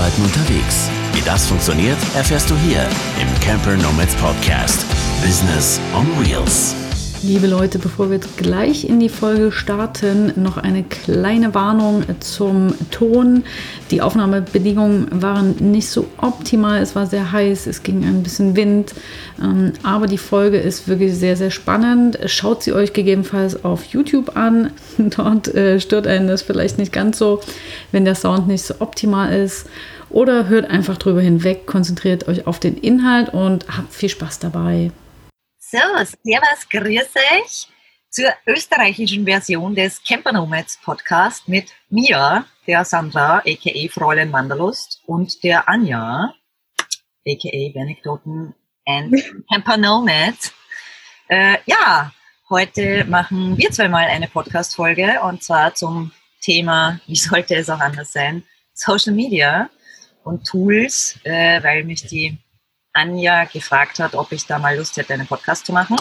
Arbeiten unterwegs. Wie das funktioniert, erfährst du hier im Camper Nomads Podcast. Business on Wheels. Liebe Leute, bevor wir gleich in die Folge starten, noch eine kleine Warnung zum Ton. Die Aufnahmebedingungen waren nicht so optimal. Es war sehr heiß, es ging ein bisschen Wind. Ähm, aber die Folge ist wirklich sehr, sehr spannend. Schaut sie euch gegebenenfalls auf YouTube an. Dort äh, stört einen das vielleicht nicht ganz so, wenn der Sound nicht so optimal ist. Oder hört einfach drüber hinweg, konzentriert euch auf den Inhalt und habt viel Spaß dabei. So, servus, grüß euch zur österreichischen Version des Camper Nomads Podcast mit mir, der Sandra, a.k.a. Fräulein Wanderlust und der Anja, a.k.a. Benektoten and Camper Nomads. Äh, ja, heute machen wir zweimal eine Podcast-Folge und zwar zum Thema, wie sollte es auch anders sein, Social Media und Tools, äh, weil mich die Anja gefragt hat, ob ich da mal Lust hätte, einen Podcast zu machen.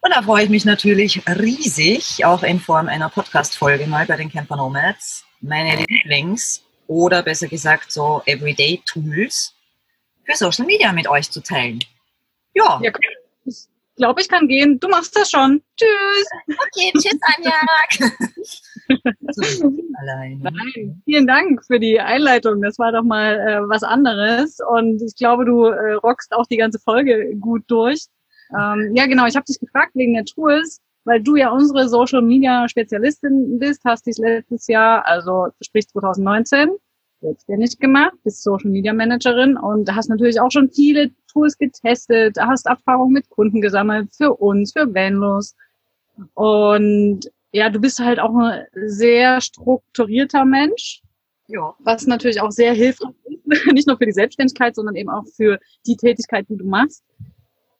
Und da freue ich mich natürlich riesig, auch in Form einer Podcast-Folge mal bei den Camper Nomads, meine Lieblings- oder besser gesagt so Everyday-Tools für Social Media mit euch zu teilen. Ja. ja ich glaube, ich kann gehen. Du machst das schon. Tschüss. Okay, tschüss, Anja. Nein, vielen Dank für die Einleitung. Das war doch mal äh, was anderes. Und ich glaube, du äh, rockst auch die ganze Folge gut durch. Ähm, ja, genau. Ich habe dich gefragt wegen der Tools, weil du ja unsere Social Media Spezialistin bist, hast dich letztes Jahr, also sprich 2019, selbstständig gemacht, bist Social Media Managerin und hast natürlich auch schon viele Tools getestet, hast Erfahrungen mit Kunden gesammelt für uns, für Vanlos. Und ja, du bist halt auch ein sehr strukturierter Mensch. Ja. Was natürlich auch sehr hilfreich ist, nicht nur für die Selbstständigkeit, sondern eben auch für die Tätigkeit, die du machst.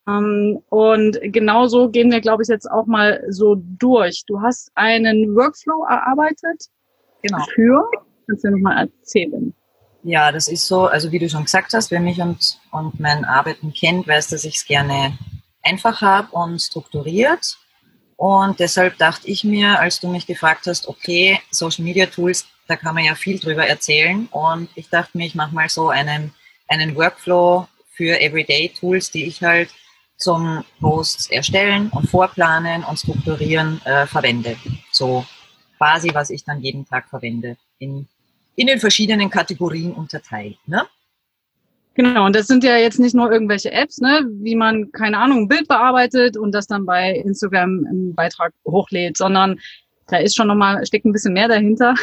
Ähm, und genauso gehen wir, glaube ich, jetzt auch mal so durch. Du hast einen Workflow erarbeitet. Genau. Für, kannst du nochmal erzählen? Ja, das ist so, also wie du schon gesagt hast, wer mich und, und mein Arbeiten kennt, weiß, dass ich es gerne einfach habe und strukturiert. Und deshalb dachte ich mir, als du mich gefragt hast, okay, Social Media Tools, da kann man ja viel drüber erzählen. Und ich dachte mir, ich mache mal so einen, einen Workflow für Everyday Tools, die ich halt zum Posts erstellen und vorplanen und strukturieren äh, verwende. So quasi, was ich dann jeden Tag verwende, in, in den verschiedenen Kategorien unterteilt. Ne? Genau, und das sind ja jetzt nicht nur irgendwelche Apps, ne, wie man, keine Ahnung, ein Bild bearbeitet und das dann bei Instagram im Beitrag hochlädt, sondern da ist schon nochmal, steckt ein bisschen mehr dahinter.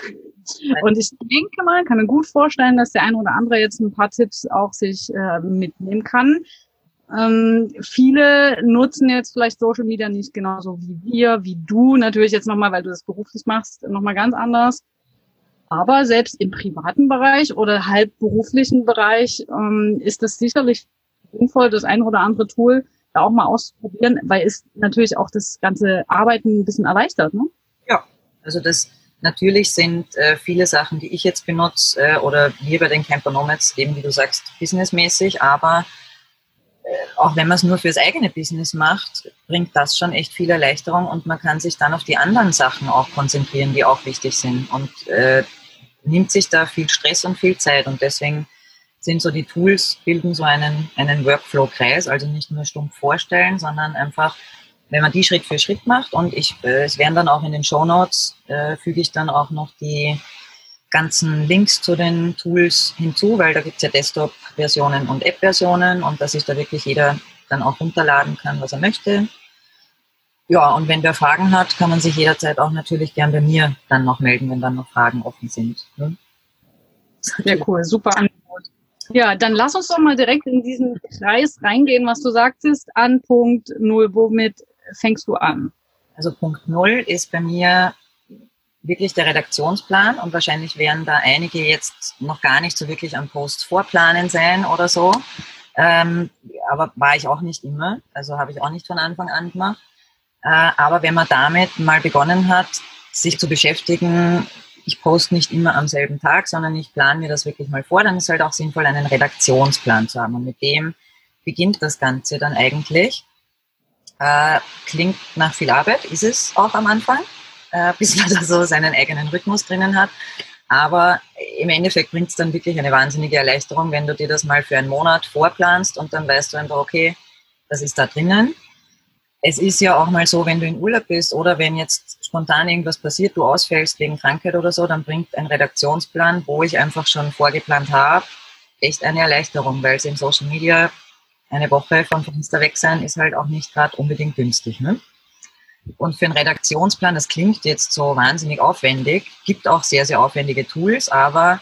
Und ich denke mal, kann mir gut vorstellen, dass der eine oder andere jetzt ein paar Tipps auch sich äh, mitnehmen kann. Ähm, viele nutzen jetzt vielleicht Social Media nicht genauso wie wir, wie du, natürlich jetzt nochmal, weil du das beruflich machst, nochmal ganz anders. Aber selbst im privaten Bereich oder halb beruflichen Bereich ähm, ist es sicherlich sinnvoll, das ein oder andere Tool da auch mal auszuprobieren, weil es natürlich auch das ganze Arbeiten ein bisschen erleichtert. Ne? Ja, also das natürlich sind äh, viele Sachen, die ich jetzt benutze äh, oder wir bei den Camper Nomads, eben wie du sagst, businessmäßig, aber auch wenn man es nur fürs eigene Business macht, bringt das schon echt viel Erleichterung und man kann sich dann auf die anderen Sachen auch konzentrieren, die auch wichtig sind. Und äh, nimmt sich da viel Stress und viel Zeit. Und deswegen sind so die Tools, bilden so einen, einen Workflow-Kreis, also nicht nur stumpf vorstellen, sondern einfach, wenn man die Schritt für Schritt macht und ich, äh, es werden dann auch in den Show Notes, äh, füge ich dann auch noch die ganzen Links zu den Tools hinzu, weil da gibt es ja Desktop-Versionen und App-Versionen und dass sich da wirklich jeder dann auch runterladen kann, was er möchte. Ja, und wenn wer Fragen hat, kann man sich jederzeit auch natürlich gern bei mir dann noch melden, wenn dann noch Fragen offen sind. Ne? Ja, cool, super Angebot. Ja, dann lass uns doch mal direkt in diesen Kreis reingehen, was du sagtest, an Punkt Null. Womit fängst du an? Also Punkt Null ist bei mir wirklich der Redaktionsplan und wahrscheinlich werden da einige jetzt noch gar nicht so wirklich am Post vorplanen sein oder so. Ähm, aber war ich auch nicht immer, also habe ich auch nicht von Anfang an gemacht. Äh, aber wenn man damit mal begonnen hat, sich zu beschäftigen, ich poste nicht immer am selben Tag, sondern ich plane mir das wirklich mal vor, dann ist halt auch sinnvoll, einen Redaktionsplan zu haben. Und mit dem beginnt das Ganze dann eigentlich. Äh, klingt nach viel Arbeit, ist es auch am Anfang äh, bis man da so seinen eigenen Rhythmus drinnen hat. Aber im Endeffekt bringt es dann wirklich eine wahnsinnige Erleichterung, wenn du dir das mal für einen Monat vorplanst und dann weißt du einfach, okay, das ist da drinnen. Es ist ja auch mal so, wenn du in Urlaub bist oder wenn jetzt spontan irgendwas passiert, du ausfällst wegen Krankheit oder so, dann bringt ein Redaktionsplan, wo ich einfach schon vorgeplant habe, echt eine Erleichterung, weil es in Social Media eine Woche vom Fenster weg sein ist halt auch nicht gerade unbedingt günstig. Ne? Und für einen Redaktionsplan, das klingt jetzt so wahnsinnig aufwendig, gibt auch sehr, sehr aufwendige Tools, aber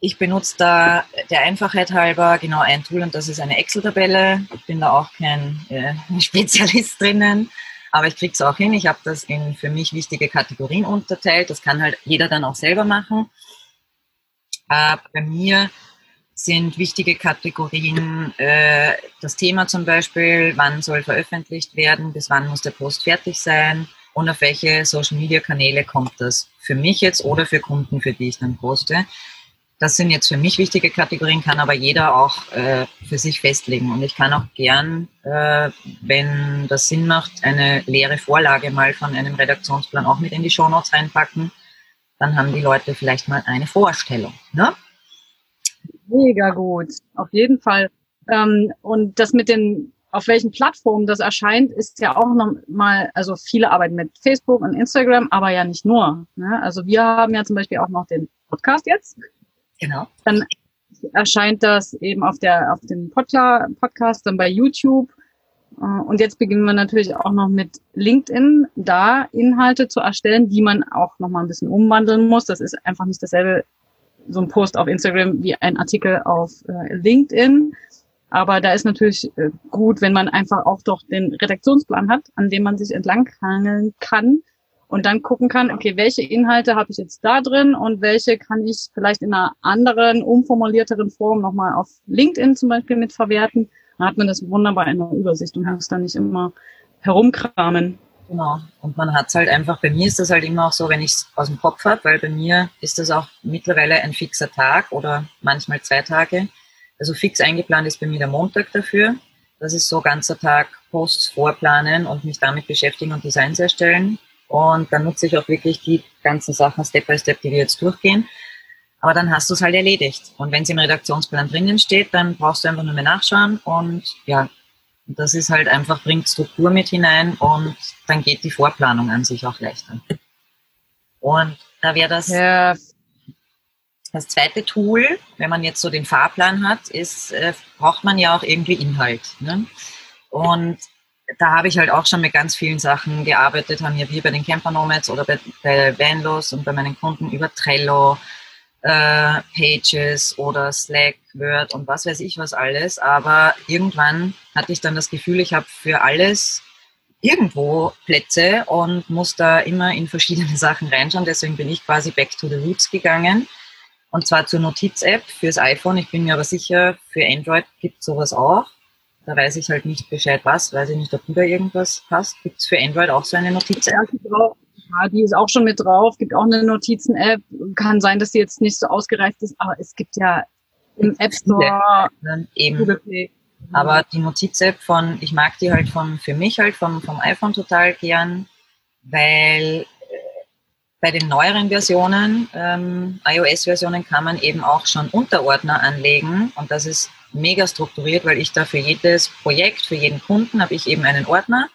ich benutze da der Einfachheit halber genau ein Tool und das ist eine Excel-Tabelle. Ich bin da auch kein äh, Spezialist drinnen, aber ich kriege es auch hin. Ich habe das in für mich wichtige Kategorien unterteilt. Das kann halt jeder dann auch selber machen. Äh, bei mir sind wichtige Kategorien äh, das Thema zum Beispiel, wann soll veröffentlicht werden, bis wann muss der Post fertig sein und auf welche Social-Media-Kanäle kommt das für mich jetzt oder für Kunden, für die ich dann poste. Das sind jetzt für mich wichtige Kategorien, kann aber jeder auch äh, für sich festlegen. Und ich kann auch gern, äh, wenn das Sinn macht, eine leere Vorlage mal von einem Redaktionsplan auch mit in die Shownotes reinpacken. Dann haben die Leute vielleicht mal eine Vorstellung. Ne? Mega gut, auf jeden Fall. Ähm, und das mit den, auf welchen Plattformen das erscheint, ist ja auch noch mal, also viele arbeiten mit Facebook und Instagram, aber ja nicht nur. Ne? Also wir haben ja zum Beispiel auch noch den Podcast jetzt. Genau. Dann erscheint das eben auf der, auf dem Podcast, dann bei YouTube. Äh, und jetzt beginnen wir natürlich auch noch mit LinkedIn, da Inhalte zu erstellen, die man auch noch mal ein bisschen umwandeln muss. Das ist einfach nicht dasselbe so ein Post auf Instagram wie ein Artikel auf äh, LinkedIn. Aber da ist natürlich äh, gut, wenn man einfach auch doch den Redaktionsplan hat, an dem man sich entlanghangeln kann und dann gucken kann, okay, welche Inhalte habe ich jetzt da drin und welche kann ich vielleicht in einer anderen, umformulierteren Form nochmal auf LinkedIn zum Beispiel mit verwerten. Dann hat man das wunderbar in der Übersicht und muss da nicht immer herumkramen. Genau. Und man hat es halt einfach, bei mir ist das halt immer auch so, wenn ich es aus dem Kopf habe, weil bei mir ist das auch mittlerweile ein fixer Tag oder manchmal zwei Tage. Also fix eingeplant ist bei mir der Montag dafür. Das ist so ganzer Tag Posts vorplanen und mich damit beschäftigen und Designs erstellen. Und dann nutze ich auch wirklich die ganzen Sachen Step by Step, die wir jetzt durchgehen. Aber dann hast du es halt erledigt. Und wenn es im Redaktionsplan drinnen steht, dann brauchst du einfach nur mehr nachschauen und ja, und das ist halt einfach, bringt Struktur mit hinein und dann geht die Vorplanung an sich auch leichter. Und da wäre das, ja. das zweite Tool, wenn man jetzt so den Fahrplan hat, ist, äh, braucht man ja auch irgendwie Inhalt. Ne? Und da habe ich halt auch schon mit ganz vielen Sachen gearbeitet, haben ja wir bei den Camper Nomads oder bei, bei Vanlos und bei meinen Kunden über Trello, äh, Pages oder Slack, Word und was weiß ich was alles. Aber irgendwann hatte ich dann das Gefühl, ich habe für alles irgendwo Plätze und muss da immer in verschiedene Sachen reinschauen. Deswegen bin ich quasi back to the roots gegangen. Und zwar zur Notiz-App fürs iPhone. Ich bin mir aber sicher, für Android gibt sowas auch. Da weiß ich halt nicht Bescheid was, weiß ich nicht, ob du da irgendwas hast. Gibt es für Android auch so eine Notiz-App? Ja, die ist auch schon mit drauf. Gibt auch eine Notizen-App. Kann sein, dass sie jetzt nicht so ausgereift ist, aber es gibt ja im App Store eben. Aber die Notiz-App von, ich mag die halt von, für mich halt vom, vom iPhone total gern, weil äh, bei den neueren Versionen, ähm, iOS-Versionen, kann man eben auch schon Unterordner anlegen und das ist mega strukturiert, weil ich da für jedes Projekt, für jeden Kunden habe ich eben einen Ordner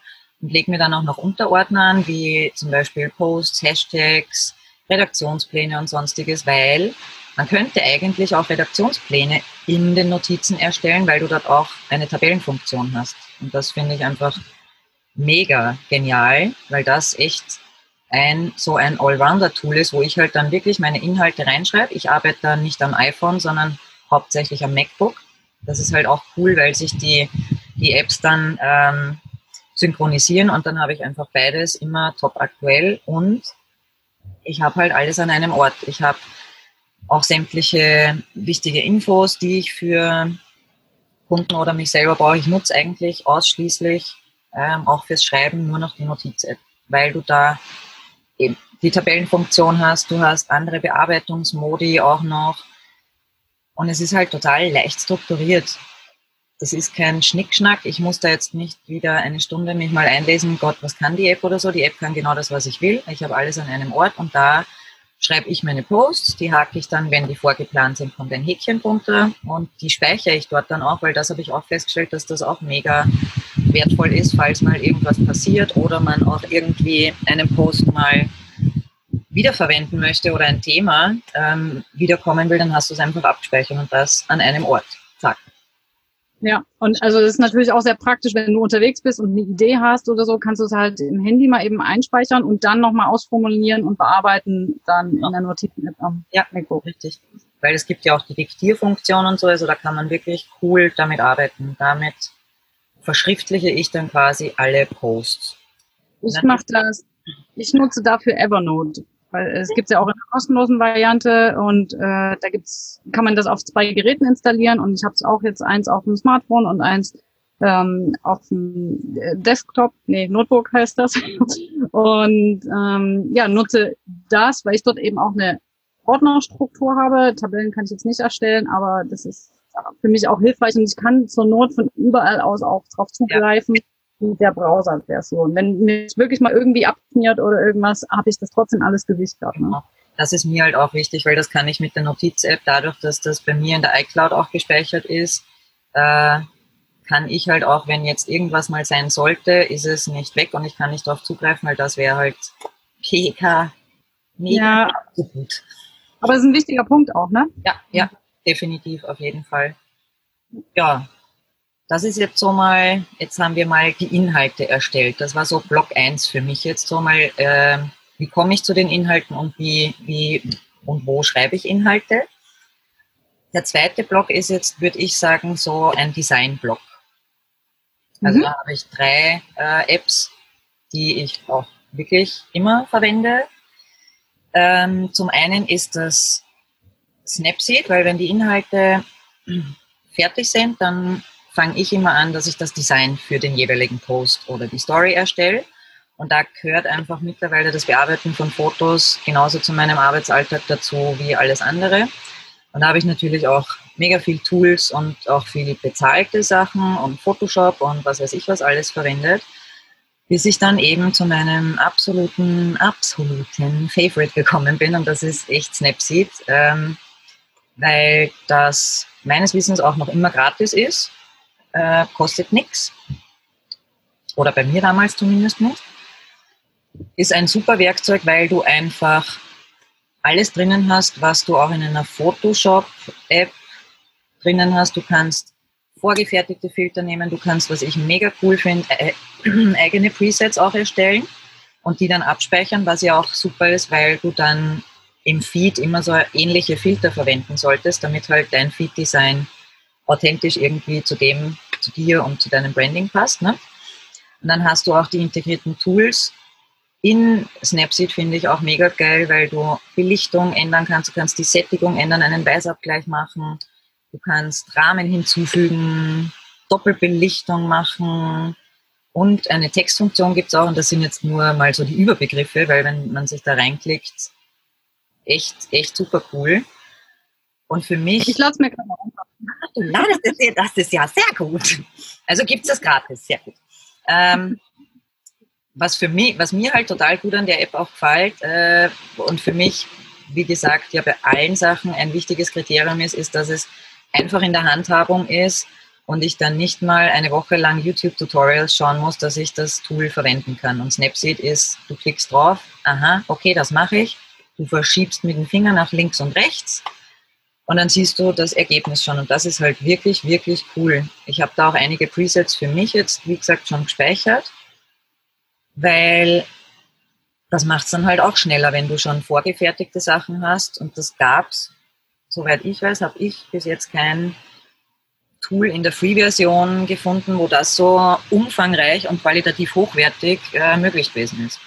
und lege mir dann auch noch Unterordner an, wie zum Beispiel Posts, Hashtags, Redaktionspläne und sonstiges, weil man könnte eigentlich auch Redaktionspläne in den Notizen erstellen, weil du dort auch eine Tabellenfunktion hast. Und das finde ich einfach mega genial, weil das echt ein so ein Allrounder-Tool ist, wo ich halt dann wirklich meine Inhalte reinschreibe. Ich arbeite dann nicht am iPhone, sondern hauptsächlich am MacBook. Das ist halt auch cool, weil sich die, die Apps dann ähm, synchronisieren und dann habe ich einfach beides immer top aktuell und ich habe halt alles an einem Ort. Ich habe auch sämtliche wichtige Infos, die ich für Kunden oder mich selber brauche. Ich nutze eigentlich ausschließlich ähm, auch fürs Schreiben nur noch die Notiz-App, weil du da eben die Tabellenfunktion hast, du hast andere Bearbeitungsmodi auch noch und es ist halt total leicht strukturiert. Das ist kein Schnickschnack. Ich muss da jetzt nicht wieder eine Stunde mich mal einlesen, Gott, was kann die App oder so. Die App kann genau das, was ich will. Ich habe alles an einem Ort und da schreibe ich meine Posts, die hake ich dann, wenn die vorgeplant sind, kommt ein Häkchen runter und die speichere ich dort dann auch, weil das habe ich auch festgestellt, dass das auch mega wertvoll ist, falls mal irgendwas passiert oder man auch irgendwie einen Post mal wiederverwenden möchte oder ein Thema ähm, wiederkommen will, dann hast du es einfach abgespeichert und das an einem Ort. Zack. Ja, und also das ist natürlich auch sehr praktisch, wenn du unterwegs bist und eine Idee hast oder so, kannst du es halt im Handy mal eben einspeichern und dann nochmal ausformulieren und bearbeiten dann ja. in der Notizen-App am ja, MacBook. richtig. Weil es gibt ja auch die Diktierfunktion und so, also da kann man wirklich cool damit arbeiten. Damit verschriftliche ich dann quasi alle Posts. Ich mache das, ich nutze dafür Evernote. Weil es gibt ja auch in der kostenlosen Variante und äh, da gibt's, kann man das auf zwei Geräten installieren und ich habe es auch jetzt eins auf dem Smartphone und eins ähm, auf dem äh, Desktop, nee, Notebook heißt das. und ähm, ja, nutze das, weil ich dort eben auch eine Ordnerstruktur habe. Tabellen kann ich jetzt nicht erstellen, aber das ist für mich auch hilfreich und ich kann zur Not von überall aus auch drauf zugreifen. Ja mit der Browser-Version. Wenn mir wirklich mal irgendwie abschmiert oder irgendwas, habe ich das trotzdem alles gesichert. Ne? Genau. Das ist mir halt auch wichtig, weil das kann ich mit der Notiz-App, dadurch, dass das bei mir in der iCloud auch gespeichert ist, äh, kann ich halt auch, wenn jetzt irgendwas mal sein sollte, ist es nicht weg und ich kann nicht darauf zugreifen, weil das wäre halt PK mega ja. gut. Aber es ist ein wichtiger Punkt auch, ne? Ja, ja, definitiv, auf jeden Fall. Ja, das ist jetzt so mal, jetzt haben wir mal die Inhalte erstellt. Das war so Block 1 für mich jetzt so mal, äh, wie komme ich zu den Inhalten und wie, wie und wo schreibe ich Inhalte. Der zweite Block ist jetzt, würde ich sagen, so ein Design-Block. Also mhm. da habe ich drei äh, Apps, die ich auch wirklich immer verwende. Ähm, zum einen ist das Snapseed, weil wenn die Inhalte fertig sind, dann fange ich immer an, dass ich das Design für den jeweiligen Post oder die Story erstelle. Und da gehört einfach mittlerweile das Bearbeiten von Fotos genauso zu meinem Arbeitsalltag dazu wie alles andere. Und da habe ich natürlich auch mega viel Tools und auch viel bezahlte Sachen und Photoshop und was weiß ich was alles verwendet, bis ich dann eben zu meinem absoluten, absoluten Favorite gekommen bin und das ist echt Snapseed, ähm, weil das meines Wissens auch noch immer gratis ist äh, kostet nichts. Oder bei mir damals zumindest nicht. Ist ein super Werkzeug, weil du einfach alles drinnen hast, was du auch in einer Photoshop-App drinnen hast. Du kannst vorgefertigte Filter nehmen, du kannst, was ich mega cool finde, äh, eigene Presets auch erstellen und die dann abspeichern, was ja auch super ist, weil du dann im Feed immer so ähnliche Filter verwenden solltest, damit halt dein Feed-Design authentisch irgendwie zu dem, zu dir und zu deinem Branding passt. Ne? Und dann hast du auch die integrierten Tools. In Snapseed finde ich auch mega geil, weil du Belichtung ändern kannst, du kannst die Sättigung ändern, einen Weißabgleich machen, du kannst Rahmen hinzufügen, Doppelbelichtung machen und eine Textfunktion gibt es auch und das sind jetzt nur mal so die Überbegriffe, weil wenn man sich da reinklickt, echt, echt super cool. Und für mich. Ich lasse mir gerade Du ladest es dir, das ist ja sehr gut. Also gibt es das gratis, sehr gut. Ähm, was für mich, was mir halt total gut an der App auch gefällt äh, und für mich, wie gesagt, ja bei allen Sachen ein wichtiges Kriterium ist, ist, dass es einfach in der Handhabung ist und ich dann nicht mal eine Woche lang YouTube-Tutorials schauen muss, dass ich das Tool verwenden kann. Und Snapseed ist, du klickst drauf, aha, okay, das mache ich. Du verschiebst mit dem Finger nach links und rechts und dann siehst du das Ergebnis schon. Und das ist halt wirklich, wirklich cool. Ich habe da auch einige Presets für mich jetzt, wie gesagt, schon gespeichert, weil das macht es dann halt auch schneller, wenn du schon vorgefertigte Sachen hast. Und das gab's, soweit ich weiß, habe ich bis jetzt kein Tool in der Free-Version gefunden, wo das so umfangreich und qualitativ hochwertig äh, möglich gewesen ist.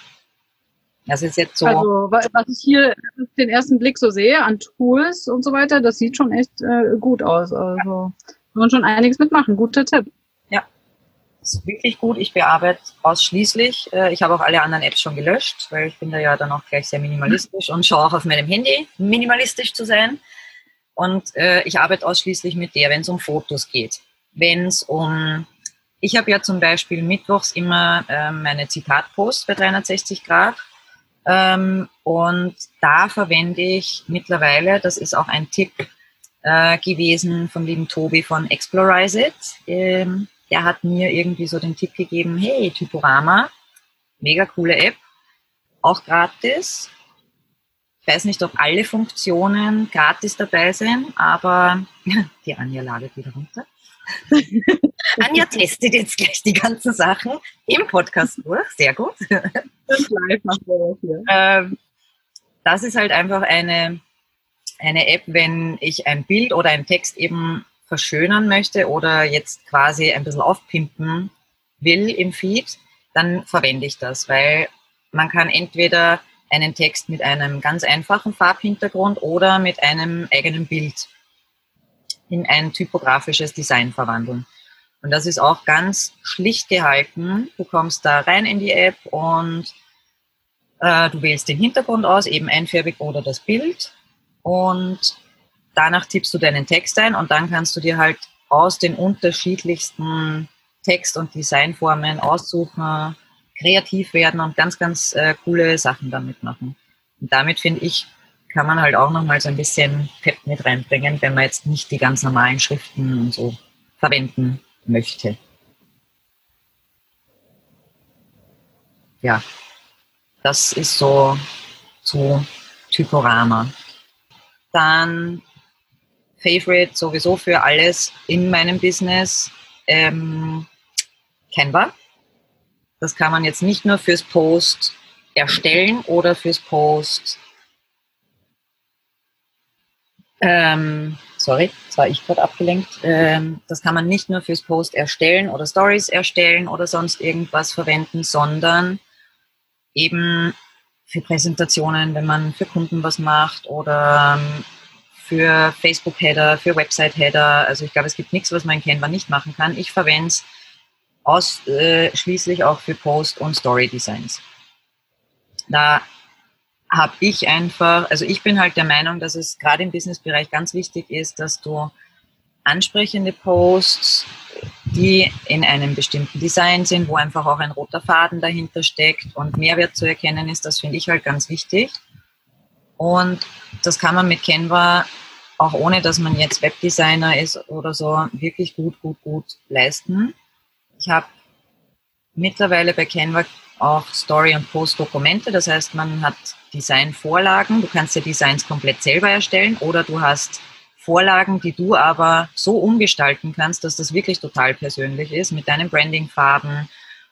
Das ist jetzt so. Also, was ich hier den ersten Blick so sehe an Tools und so weiter, das sieht schon echt äh, gut aus. Also, kann man schon einiges mitmachen. Guter Tipp. Ja. Das ist wirklich gut. Ich bearbeite ausschließlich. Äh, ich habe auch alle anderen Apps schon gelöscht, weil ich bin da ja dann auch gleich sehr minimalistisch und schaue auch auf meinem Handy, minimalistisch zu sein. Und äh, ich arbeite ausschließlich mit der, wenn es um Fotos geht. Wenn es um ich habe ja zum Beispiel mittwochs immer äh, meine Zitatpost bei 360 Grad Ähm, und da verwende ich mittlerweile, das ist auch ein Tipp äh, gewesen vom lieben Tobi von Explorize It. Ähm, der hat mir irgendwie so den Tipp gegeben, hey, Typorama, mega coole App, auch gratis. Ich weiß nicht, ob alle Funktionen gratis dabei sind, aber die Anja ladet wieder runter. Anja testet jetzt gleich die ganzen Sachen im Podcast durch. Sehr gut. Das live macht das hier. Ähm, das ist halt einfach eine, eine App, wenn ich ein Bild oder einen Text eben verschönern möchte oder jetzt quasi ein bisschen aufpimpen will im Feed, dann verwende ich das, weil man kann entweder einen Text mit einem ganz einfachen Farbhintergrund oder mit einem eigenen Bild in ein typografisches Design verwandeln. Und das ist auch ganz schlicht gehalten. Du kommst da rein in die App und äh, du wählst den Hintergrund aus, eben einfärbig oder das Bild. Und danach tippst du deinen Text ein und dann kannst du dir halt aus den unterschiedlichsten Text- und Designformen aussuchen, kreativ werden und ganz, ganz äh, coole Sachen damit machen. Und damit finde ich, kann man halt auch nochmal so ein bisschen Pep mit reinbringen, wenn man jetzt nicht die ganz normalen Schriften und so verwenden möchte. Ja, das ist so zu Typorama. Dann Favorite sowieso für alles in meinem Business ähm, Canva. Das kann man jetzt nicht nur fürs Post erstellen oder fürs Post. Ähm, sorry, jetzt war ich gerade abgelenkt. Ähm, das kann man nicht nur fürs Post erstellen oder Stories erstellen oder sonst irgendwas verwenden, sondern eben für Präsentationen, wenn man für Kunden was macht oder ähm, für Facebook-Header, für Website-Header. Also ich glaube, es gibt nichts, was man in Canva nicht machen kann. Ich verwende es ausschließlich auch für Post- und Story-Designs. Da habe ich einfach, also ich bin halt der Meinung, dass es gerade im Businessbereich ganz wichtig ist, dass du ansprechende Posts, die in einem bestimmten Design sind, wo einfach auch ein roter Faden dahinter steckt und Mehrwert zu erkennen ist, das finde ich halt ganz wichtig. Und das kann man mit Canva, auch ohne dass man jetzt Webdesigner ist oder so, wirklich gut, gut, gut leisten. Ich habe mittlerweile bei Canva auch Story- und Post-Dokumente. Das heißt, man hat Designvorlagen. Du kannst dir Designs komplett selber erstellen oder du hast Vorlagen, die du aber so umgestalten kannst, dass das wirklich total persönlich ist, mit deinen Branding-Farben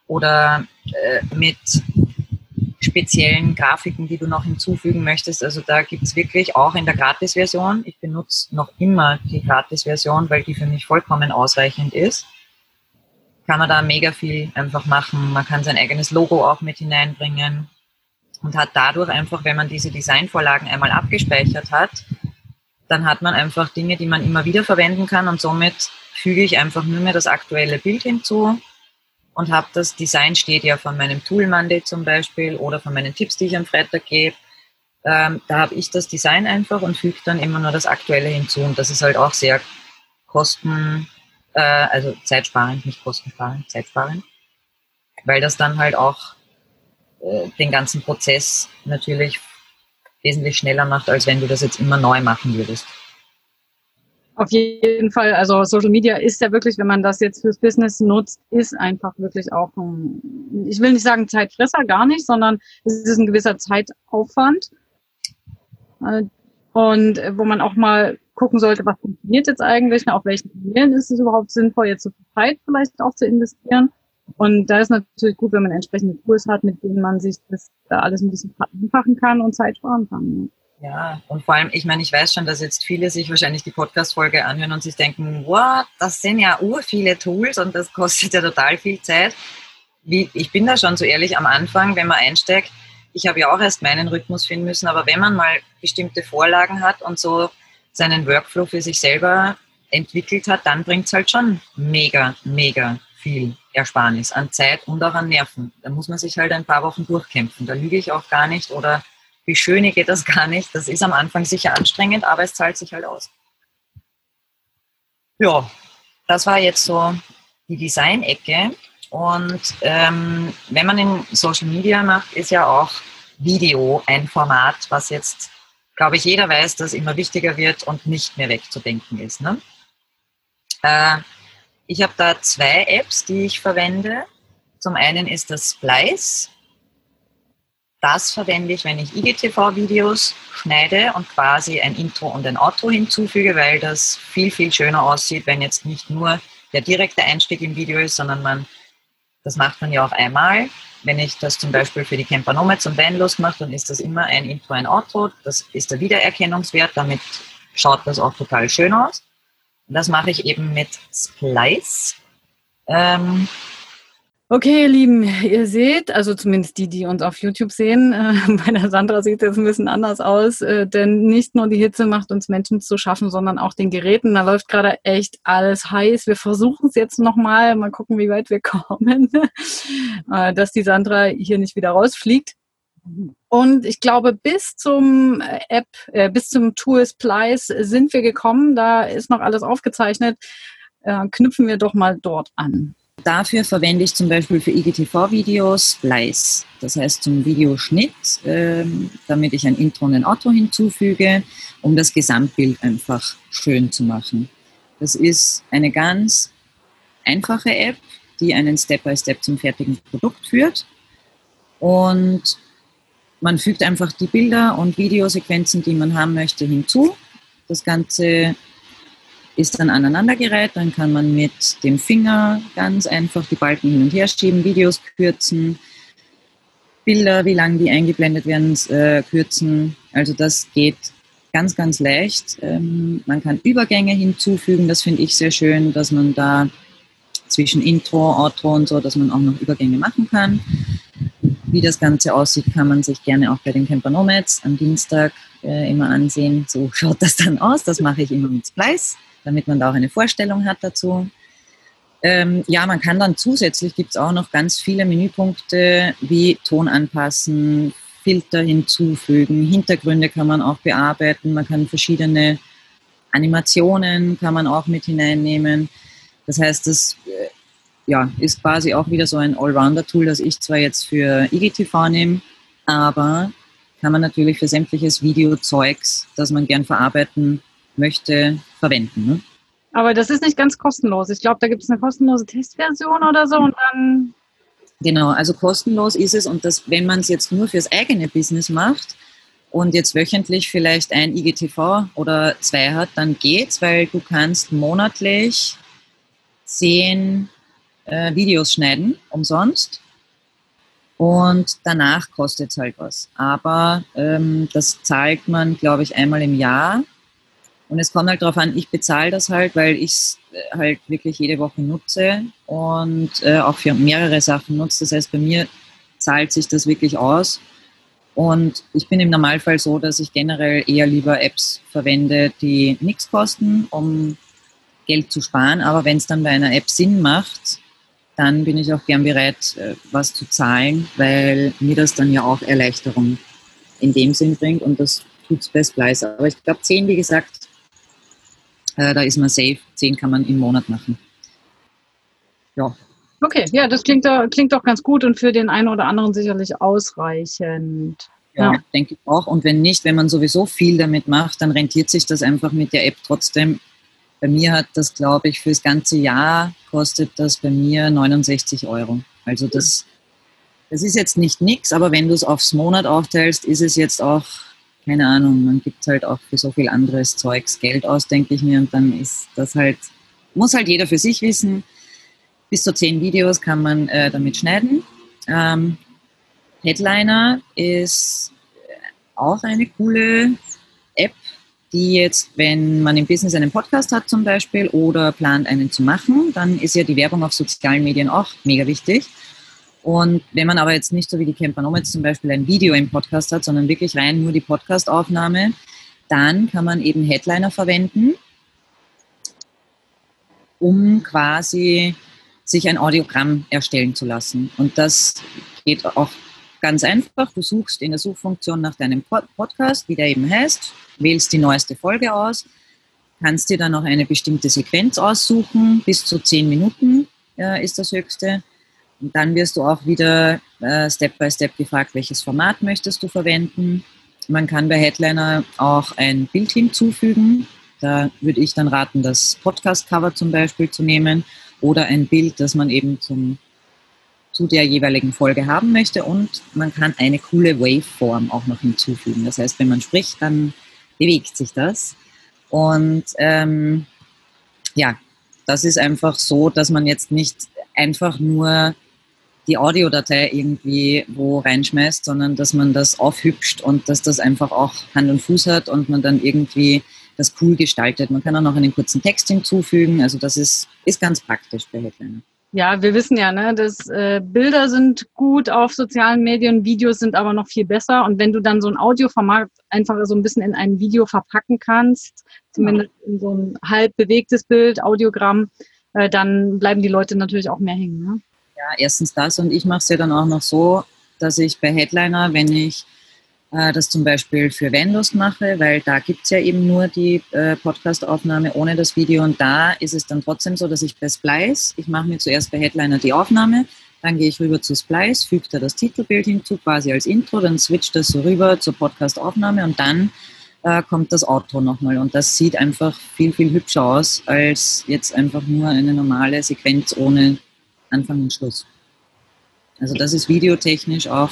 oder äh, mit speziellen Grafiken, die du noch hinzufügen möchtest. Also da gibt es wirklich auch in der Gratis-Version, ich benutze noch immer die Gratis-Version, weil die für mich vollkommen ausreichend ist, kann man da mega viel einfach machen. Man kann sein eigenes Logo auch mit hineinbringen und hat dadurch einfach, wenn man diese Designvorlagen einmal abgespeichert hat, dann hat man einfach Dinge, die man immer wieder verwenden kann. Und somit füge ich einfach nur mehr das aktuelle Bild hinzu und habe das Design steht ja von meinem Tool Monday zum Beispiel oder von meinen Tipps, die ich am Freitag gebe. Ähm, da habe ich das Design einfach und füge dann immer nur das Aktuelle hinzu. Und das ist halt auch sehr kosten, äh, also zeitsparend, nicht kostensparend, zeitsparend, weil das dann halt auch äh, den ganzen Prozess natürlich wesentlich schneller macht, als wenn du das jetzt immer neu machen würdest. Auf jeden Fall, also Social Media ist ja wirklich, wenn man das jetzt fürs Business nutzt, ist einfach wirklich auch ein, ich will nicht sagen Zeitfresser, gar nicht, sondern es ist ein gewisser Zeitaufwand. Äh, und wo man auch mal gucken sollte, was funktioniert jetzt eigentlich, auf welchen Kanälen ist es überhaupt sinnvoll, jetzt so viel Zeit vielleicht auch zu investieren. Und da ist natürlich gut, wenn man entsprechende Tools hat, mit denen man sich das da alles ein bisschen vereinfachen kann und Zeit sparen kann. Ja, und vor allem, ich meine, ich weiß schon, dass jetzt viele sich wahrscheinlich die Podcast-Folge anhören und sich denken, wow, das sind ja ur viele Tools und das kostet ja total viel Zeit. Wie, ich bin da schon so ehrlich am Anfang, wenn man einsteigt, ich habe ja auch erst meinen Rhythmus finden müssen, aber wenn man mal bestimmte Vorlagen hat und so seinen Workflow für sich selber entwickelt hat, dann bringt es halt schon mega, mega viel Ersparnis an Zeit und auch an Nerven. Da muss man sich halt ein paar Wochen durchkämpfen. Da lüge ich auch gar nicht oder beschönige das gar nicht. Das ist am Anfang sicher anstrengend, aber es zahlt sich halt aus. Ja, das war jetzt so die Design-Ecke. Und ähm, wenn man in Social Media macht, ist ja auch Video ein Format, was jetzt, glaube ich, jeder weiß, dass immer wichtiger wird und nicht mehr wegzudenken ist. Ne? Äh, ich habe da zwei Apps, die ich verwende. Zum einen ist das Splice. Das verwende ich, wenn ich IGTV-Videos schneide und quasi ein Intro und ein Outro hinzufüge, weil das viel, viel schöner aussieht, wenn jetzt nicht nur der direkte Einstieg im Video ist, sondern man, das macht man ja auch einmal. Wenn ich das zum Beispiel für die Camper Nomads und Vanlust mache, dann ist das immer ein Intro, ein Outro. Das ist der Wiedererkennungswert. Damit schaut das auch total schön aus. Das mache ich eben mit Splice. Ähm, Okay, ihr Lieben, ihr seht, also zumindest die, die uns auf YouTube sehen, äh, bei der Sandra sieht es ein bisschen anders aus, äh, denn nicht nur die Hitze macht uns Menschen zu schaffen, sondern auch den Geräten. Da läuft gerade echt alles heiß. Wir versuchen es jetzt nochmal, mal gucken, wie weit wir kommen, äh, dass die Sandra hier nicht wieder rausfliegt. Und ich glaube, bis zum äh, App, äh, bis zum Tool Splice sind wir gekommen. Da ist noch alles aufgezeichnet. Äh, knüpfen wir doch mal dort an. Dafür verwende ich zum Beispiel für IGTV-Videos Splice, das heißt zum Videoschnitt, ähm, damit ich ein Intro und ein Outro hinzufüge, um das Gesamtbild einfach schön zu machen. Das ist eine ganz einfache App, die einen Step-by-Step Step zum fertigen Produkt führt. Und man fügt einfach die Bilder und Videosequenzen, die man haben möchte, hinzu. Das Ganze ist dann aneinandergereiht. Dann kann man mit dem Finger ganz einfach die Balken hin und her schieben, Videos kürzen, Bilder, wie lang die eingeblendet werden, äh, kürzen. Also das geht ganz, ganz leicht. Ähm, man kann Übergänge hinzufügen, das finde ich sehr schön, dass man da zwischen Intro, Outro und so, dass man auch noch Übergänge machen kann. Wie das Ganze aussieht, kann man sich gerne auch bei den Camper Nomads am Dienstag äh, immer ansehen. So schaut das dann aus. Das mache ich immer mit Splice damit man da auch eine Vorstellung hat dazu. Ähm, ja, man kann dann zusätzlich, gibt es auch noch ganz viele Menüpunkte wie Ton anpassen, Filter hinzufügen, Hintergründe kann man auch bearbeiten, man kann verschiedene Animationen kann man auch mit hineinnehmen. Das heißt, das äh, ja, ist quasi auch wieder so ein Allrounder-Tool, das ich zwar jetzt für IGTV nehme, aber kann man natürlich für sämtliches Videozeugs, das man gern verarbeiten möchte, verwenden. Ne? Aber das ist nicht ganz kostenlos. Ich glaube, da gibt es eine kostenlose Testversion oder so und dann. Genau, also kostenlos ist es und das, wenn man es jetzt nur fürs eigene Business macht und jetzt wöchentlich vielleicht ein IGTV oder zwei hat, dann geht's, weil du kannst monatlich zehn äh, Videos schneiden, umsonst. Und danach kostet es halt was. Aber ähm, das zahlt man, glaube ich, einmal im Jahr und es kommt halt darauf an, ich bezahle das halt, weil ich es äh, halt wirklich jede Woche nutze und äh, auch für mehrere Sachen nutze. Das heißt, bei mir zahlt sich das wirklich aus. Und ich bin im Normalfall so, dass ich generell eher lieber Apps verwende, die nichts kosten, um Geld zu sparen. Aber wenn es dann bei einer App Sinn macht, dann bin ich auch gern bereit, äh, was zu zahlen, weil mir das dann ja auch Erleichterung in dem Sinn bringt und das tut es bei Splice. Aber ich glaube, 10, wie gesagt, äh, da ist man safe. Zehn kann man im Monat machen. Ja. Okay, ja, das klingt, klingt doch ganz gut und für den einen oder anderen sicherlich ausreichend. Ja, ja, denke ich auch. Und wenn nicht, wenn man sowieso viel damit macht, dann rentiert sich das einfach mit der App trotzdem. Bei mir hat das, glaube ich, fürs ganze Jahr kostet das bei mir 69 Euro. Also das, das ist jetzt nicht nichts, aber wenn du es aufs Monat aufteilst, ist es jetzt auch keine Ahnung, man gibt halt auch für so viel anderes Zeugs Geld aus, denke ich mir, und dann ist das halt, muss halt jeder für sich wissen. Bis zu zehn Videos kann man äh, damit schneiden. Ähm, Headliner ist auch eine coole die jetzt, wenn man im Business einen Podcast hat zum Beispiel oder plant einen zu machen, dann ist ja die Werbung auf sozialen Medien auch mega wichtig. Und wenn man aber jetzt nicht so wie die Camper Nomads zum Beispiel ein Video im Podcast hat, sondern wirklich rein nur die Podcastaufnahme, dann kann man eben Headliner verwenden, um quasi sich ein Audiogramm erstellen zu lassen. Und das geht auch ganz einfach. Du suchst in der Suchfunktion nach deinem Podcast, wie der eben heißt, wählst die neueste Folge aus, kannst dir dann noch eine bestimmte Sequenz aussuchen, bis zu zehn Minuten äh, ist das höchste und dann wirst du auch wieder äh, Step by Step gefragt, welches Format möchtest du verwenden. Man kann bei Headliner auch ein Bild hinzufügen. Da würde ich dann raten, das Podcast-Cover zum Beispiel zu nehmen oder ein Bild, das man eben zum, zu der jeweiligen Folge haben möchte. Und man kann eine coole Waveform auch noch hinzufügen. Das heißt, wenn man spricht, dann bewegt sich das. Und ähm, ja, das ist einfach so, dass man jetzt nicht einfach nur die Audiodatei irgendwie wo reinschmeißt, sondern dass man das aufhübscht und dass das einfach auch Hand und Fuß hat und man dann irgendwie das cool gestaltet. Man kann auch noch einen kurzen Text hinzufügen. Also das ist, ist ganz praktisch bei Headliner. Ja, wir wissen ja, ne, dass äh, Bilder sind gut auf sozialen Medien, Videos sind aber noch viel besser. Und wenn du dann so ein Audioformat einfach so ein bisschen in ein Video verpacken kannst, zumindest in so ein halb bewegtes Bild, Audiogramm, äh, dann bleiben die Leute natürlich auch mehr hängen. Ne? Ja, erstens das und ich mache es ja dann auch noch so, dass ich bei Headliner, wenn ich äh, das zum Beispiel für Vanlust mache, weil da gibt es ja eben nur die äh, Podcast-Aufnahme ohne das Video und da ist es dann trotzdem so, dass ich bei Splice, ich mache mir zuerst bei Headliner die Aufnahme, dann gehe ich rüber zu Splice, füge da das Titelbild hinzu, quasi als Intro, dann switcht das so rüber zur Podcast-Aufnahme und dann äh, kommt das Outro nochmal und das sieht einfach viel, viel hübscher aus als jetzt einfach nur eine normale Sequenz ohne Anfang und Schluss. Also das ist videotechnisch auch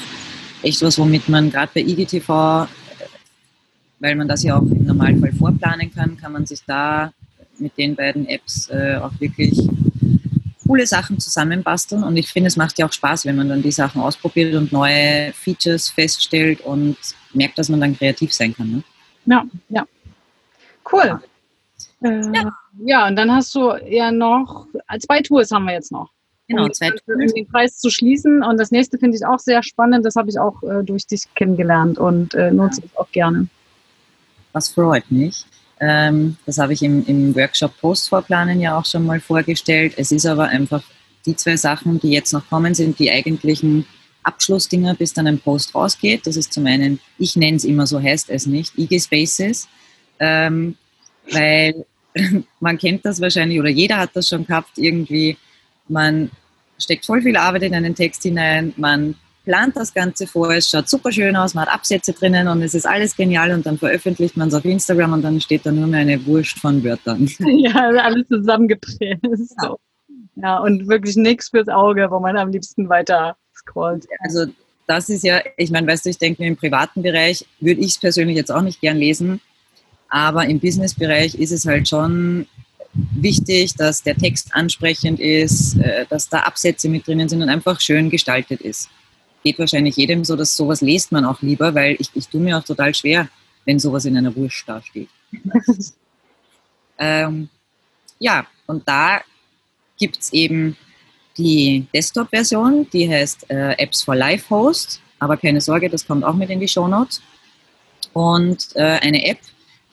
echt was, womit man gerade bei IGTV, weil man das ja auch im Normalfall vorplanen kann, kann man sich da mit den beiden Apps äh, auch wirklich coole Sachen zusammenbasteln. Und ich finde, es macht ja auch Spaß, wenn man dann die Sachen ausprobiert und neue Features feststellt und merkt, dass man dann kreativ sein kann. Ne? Ja, ja. Cool. Ja. Äh, ja. ja, und dann hast du ja noch, zwei Tools haben wir jetzt noch. Genau, um, Zeit. Den Preis zu schließen. Und das nächste finde ich auch sehr spannend. Das habe ich auch äh, durch dich kennengelernt und äh, nutze ja. ich auch gerne. Was freut mich. Ähm, das habe ich im, im Workshop Postvorplanen ja auch schon mal vorgestellt. Es ist aber einfach die zwei Sachen, die jetzt noch kommen, sind die eigentlichen Abschlussdinger, bis dann ein Post rausgeht. Das ist zum einen, ich nenne es immer so, heißt es nicht, IG Spaces, ähm, weil man kennt das wahrscheinlich oder jeder hat das schon gehabt, irgendwie man steckt voll viel Arbeit in einen Text hinein, man plant das Ganze vor, es schaut super schön aus, man hat Absätze drinnen und es ist alles genial und dann veröffentlicht man es auf Instagram und dann steht da nur mehr eine Wurst von Wörtern. Ja, alles zusammengepresst. Ja. ja, und wirklich nichts fürs Auge, wo man am liebsten weiter scrollt. Also das ist ja, ich meine, weißt du, ich denke, im privaten Bereich würde ich es persönlich jetzt auch nicht gern lesen, aber im Business-Bereich ist es halt schon wichtig, dass der Text ansprechend ist, äh, dass da Absätze mit drinnen sind und einfach schön gestaltet ist. Geht wahrscheinlich jedem so, dass sowas lest man auch lieber, weil ich, ich tue mir auch total schwer, wenn sowas in einer Wurst da steht. ähm, ja, und da gibt es eben die Desktop-Version, die heißt äh, Apps for Live Host, aber keine Sorge, das kommt auch mit in die Show Notes. Und äh, eine App,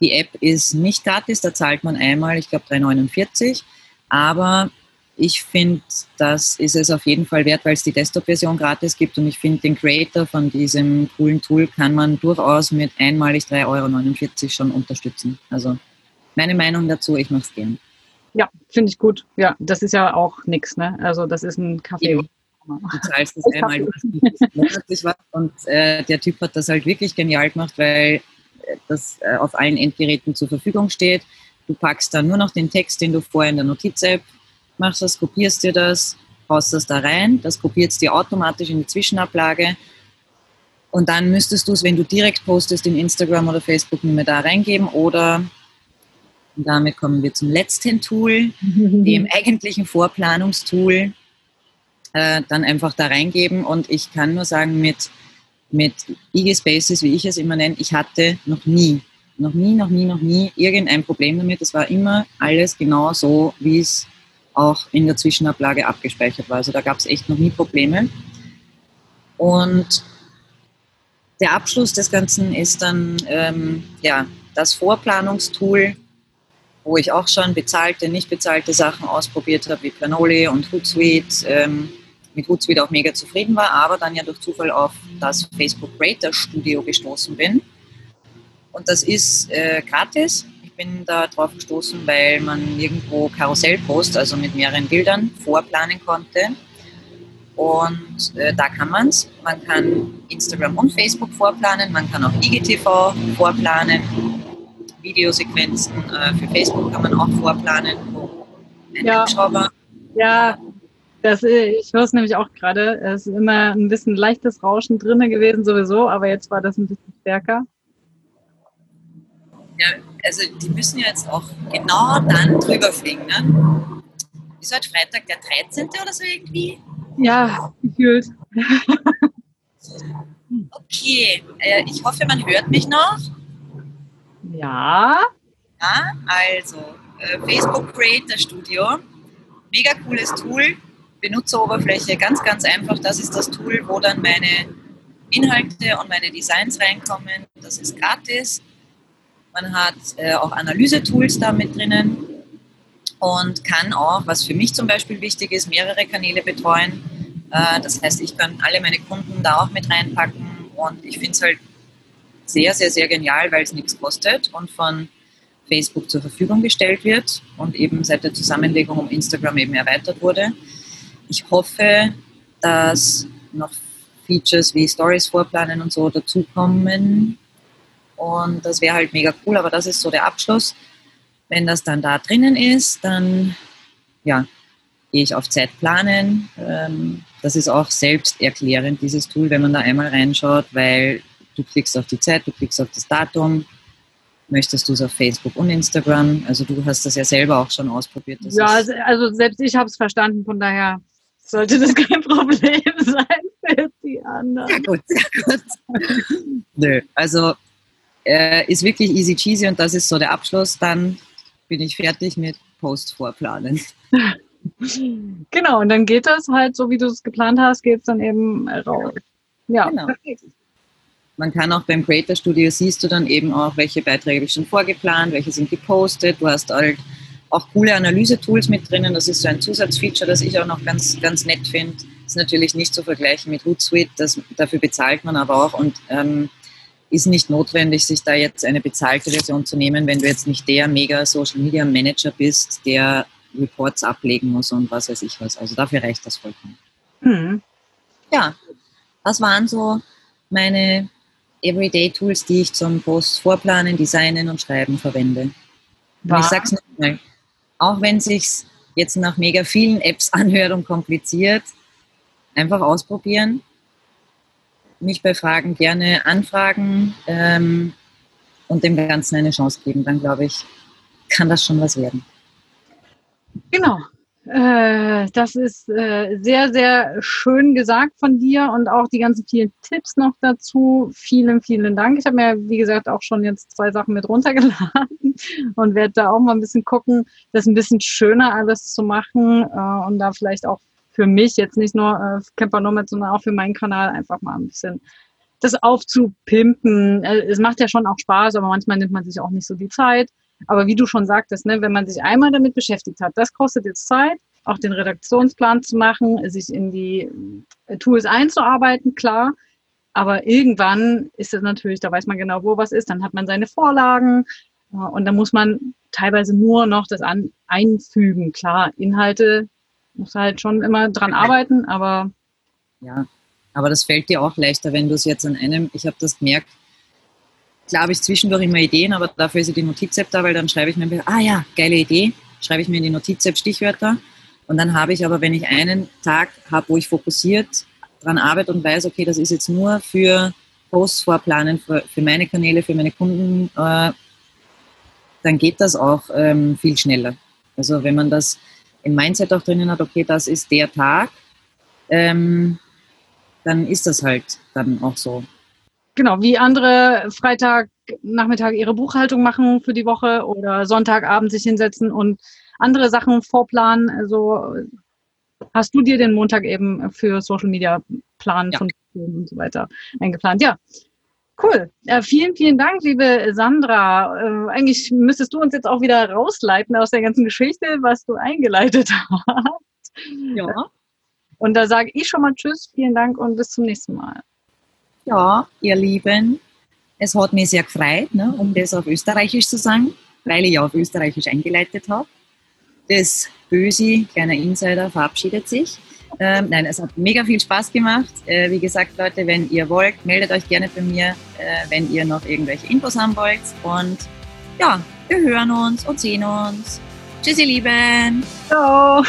die App ist nicht gratis, da zahlt man einmal, ich glaube 3,49. Aber ich finde, das ist es auf jeden Fall wert, weil es die Desktop-Version gratis gibt. Und ich finde, den Creator von diesem coolen Tool kann man durchaus mit einmalig 3,49 Euro schon unterstützen. Also meine Meinung dazu, ich mache es gern. Ja, finde ich gut. Ja, das ist ja auch nichts. Ne? Also das ist ein Kaffee. Ja. Du zahlst das einmal monatlich was und äh, der Typ hat das halt wirklich genial gemacht, weil das äh, auf allen Endgeräten zur Verfügung steht. Du packst dann nur noch den Text, den du vorher in der Notiz-App machst, das, kopierst dir das, haust das da rein, das kopiert es dir automatisch in die Zwischenablage und dann müsstest du es, wenn du direkt postest in Instagram oder Facebook, nicht mehr da reingeben oder und damit kommen wir zum letzten Tool, dem eigentlichen Vorplanungstool, äh, dann einfach da reingeben und ich kann nur sagen, mit mit IG Spaces, wie ich es immer nenne, ich hatte noch nie, noch nie, noch nie, noch nie irgendein Problem damit. Es war immer alles genau so, wie es auch in der Zwischenablage abgespeichert war. Also da gab es echt noch nie Probleme. Und der Abschluss des Ganzen ist dann ähm, ja, das Vorplanungstool, wo ich auch schon bezahlte, nicht bezahlte Sachen ausprobiert habe, wie Planoli und Hootsuite. Ähm, mit Hootsuite auch mega zufrieden war, aber dann ja durch Zufall auf das Facebook Creator Studio gestoßen bin. Und das ist äh, gratis. Ich bin da drauf gestoßen, weil man irgendwo Karussellpost, also mit mehreren Bildern, vorplanen konnte. Und äh, da kann man es. Man kann Instagram und Facebook vorplanen, man kann auch IGTV vorplanen. Videosequenzen äh, für Facebook kann man auch vorplanen. Ein ja. Hubschrauber. Ja, das, ich höre es nämlich auch gerade. Es ist immer ein bisschen leichtes Rauschen drinne gewesen sowieso, aber jetzt war das ein bisschen stärker. Ja, also die müssen ja jetzt auch genau dann drüber fliegen. Ne? Ist heute Freitag der 13. oder so irgendwie? Ja, gefühlt. okay, äh, ich hoffe, man hört mich noch. Ja. Ja, also äh, Facebook Creator Studio. Mega cooles Tool. Benutzeroberfläche ganz, ganz einfach. Das ist das Tool, wo dann meine Inhalte und meine Designs reinkommen. Das ist gratis. Man hat äh, auch Analyse-Tools da mit drinnen und kann auch, was für mich zum Beispiel wichtig ist, mehrere Kanäle betreuen. Äh, das heißt, ich kann alle meine Kunden da auch mit reinpacken und ich finde es halt sehr, sehr, sehr genial, weil es nichts kostet und von Facebook zur Verfügung gestellt wird und eben seit der Zusammenlegung um Instagram eben erweitert wurde. Ich hoffe, dass noch Features wie Stories vorplanen und so dazukommen. Und das wäre halt mega cool, aber das ist so der Abschluss. Wenn das dann da drinnen ist, dann ja, gehe ich auf Zeit planen. Ähm, das ist auch selbsterklärend, dieses Tool, wenn man da einmal reinschaut, weil du klickst auf die Zeit, du klickst auf das Datum, möchtest du es auf Facebook und Instagram. Also du hast das ja selber auch schon ausprobiert. ja, also, also selbst ich habe es verstanden, von daher sollte das kein Problem sein für die anderen. Sehr gut, sehr gut. Nö, also äh, ist wirklich easy cheesy und das ist so der Abschluss. Dann bin ich fertig mit Post vorplanen. Genau, und dann geht das halt, so wie du es geplant hast, geht es dann eben raus. Ja, genau. Man kann auch beim Creator Studio siehst du dann eben auch, welche Beiträge habe ich schon vorgeplant, welche sind gepostet. Du hast halt auch coole Analyse-Tools mit drinnen. Das ist so ein Zusatzfeature, das ich auch noch ganz, ganz nett finde. Ist natürlich nicht zu vergleichen mit Hootsuite, das, dafür bezahlt man aber auch und ähm, ist nicht notwendig, sich da jetzt eine bezahlte Version zu nehmen, wenn du jetzt nicht der mega Social Media Manager bist, der Reports ablegen muss und was weiß ich was. Also dafür reicht das vollkommen. Mhm. Ja, das waren so meine Everyday Tools, die ich zum Post vorplanen, designen und schreiben verwende. Und ich sag's nochmal, auch wenn es sich jetzt nach mega vielen Apps anhört und kompliziert, einfach ausprobieren. Mich bei Fragen gerne anfragen ähm, und dem Ganzen eine Chance geben. Dann glaube ich, kann das schon was werden. Genau. Äh, das ist äh, sehr, sehr schön gesagt von dir und auch die ganzen vielen Tipps noch dazu. Vielen, vielen Dank. Ich habe mir, wie gesagt, auch schon jetzt zwei Sachen mit runtergeladen und werde da auch mal ein bisschen gucken, das ein bisschen schöner alles zu machen äh, und da vielleicht auch für mich jetzt nicht nur äh, Camper Nomad, sondern auch für meinen Kanal einfach mal ein bisschen das aufzupimpen. Es macht ja schon auch Spaß, aber manchmal nimmt man sich auch nicht so die Zeit. Aber wie du schon sagtest, ne, wenn man sich einmal damit beschäftigt hat, das kostet jetzt Zeit, auch den Redaktionsplan zu machen, sich in die äh, Tools einzuarbeiten, klar. Aber irgendwann ist es natürlich, da weiß man genau, wo was ist, dann hat man seine Vorlagen äh, und dann muss man teilweise nur noch das an, einfügen. Klar, Inhalte muss halt schon immer dran arbeiten, aber. Ja, aber das fällt dir auch leichter, wenn du es jetzt an einem, ich habe das gemerkt, Klar habe ich zwischendurch immer Ideen, aber dafür ist ja die Notiz-App da, weil dann schreibe ich mir, ah ja, geile Idee, schreibe ich mir in die Notiz-App Stichwörter. Und dann habe ich aber, wenn ich einen Tag habe, wo ich fokussiert dran arbeite und weiß, okay, das ist jetzt nur für Posts vorplanen, für, für meine Kanäle, für meine Kunden, äh, dann geht das auch ähm, viel schneller. Also wenn man das im Mindset auch drinnen hat, okay, das ist der Tag, ähm, dann ist das halt dann auch so genau, wie andere Freitag Nachmittag ihre Buchhaltung machen für die Woche oder Sonntagabend sich hinsetzen und andere Sachen vorplanen. Also hast du dir den Montag eben für Social Media Plan ja. von und so weiter eingeplant? Ja. Cool. Ja, vielen, vielen Dank, liebe Sandra. Äh, eigentlich müsstest du uns jetzt auch wieder rausleiten aus der ganzen Geschichte, was du eingeleitet hast. Ja. Und da sage ich schon mal Tschüss, vielen Dank und bis zum nächsten Mal. Ja, ihr Lieben, es hat mich sehr gefreut, ne, um das auf Österreichisch zu sagen, weil ich ja auf Österreichisch eingeleitet habe. Das böse kleiner Insider verabschiedet sich. Ähm, nein, es hat mega viel Spaß gemacht. Äh, wie gesagt, Leute, wenn ihr wollt, meldet euch gerne bei mir, äh, wenn ihr noch irgendwelche Infos haben wollt. Und ja, wir hören uns und sehen uns. Tschüss, ihr Lieben. Ciao.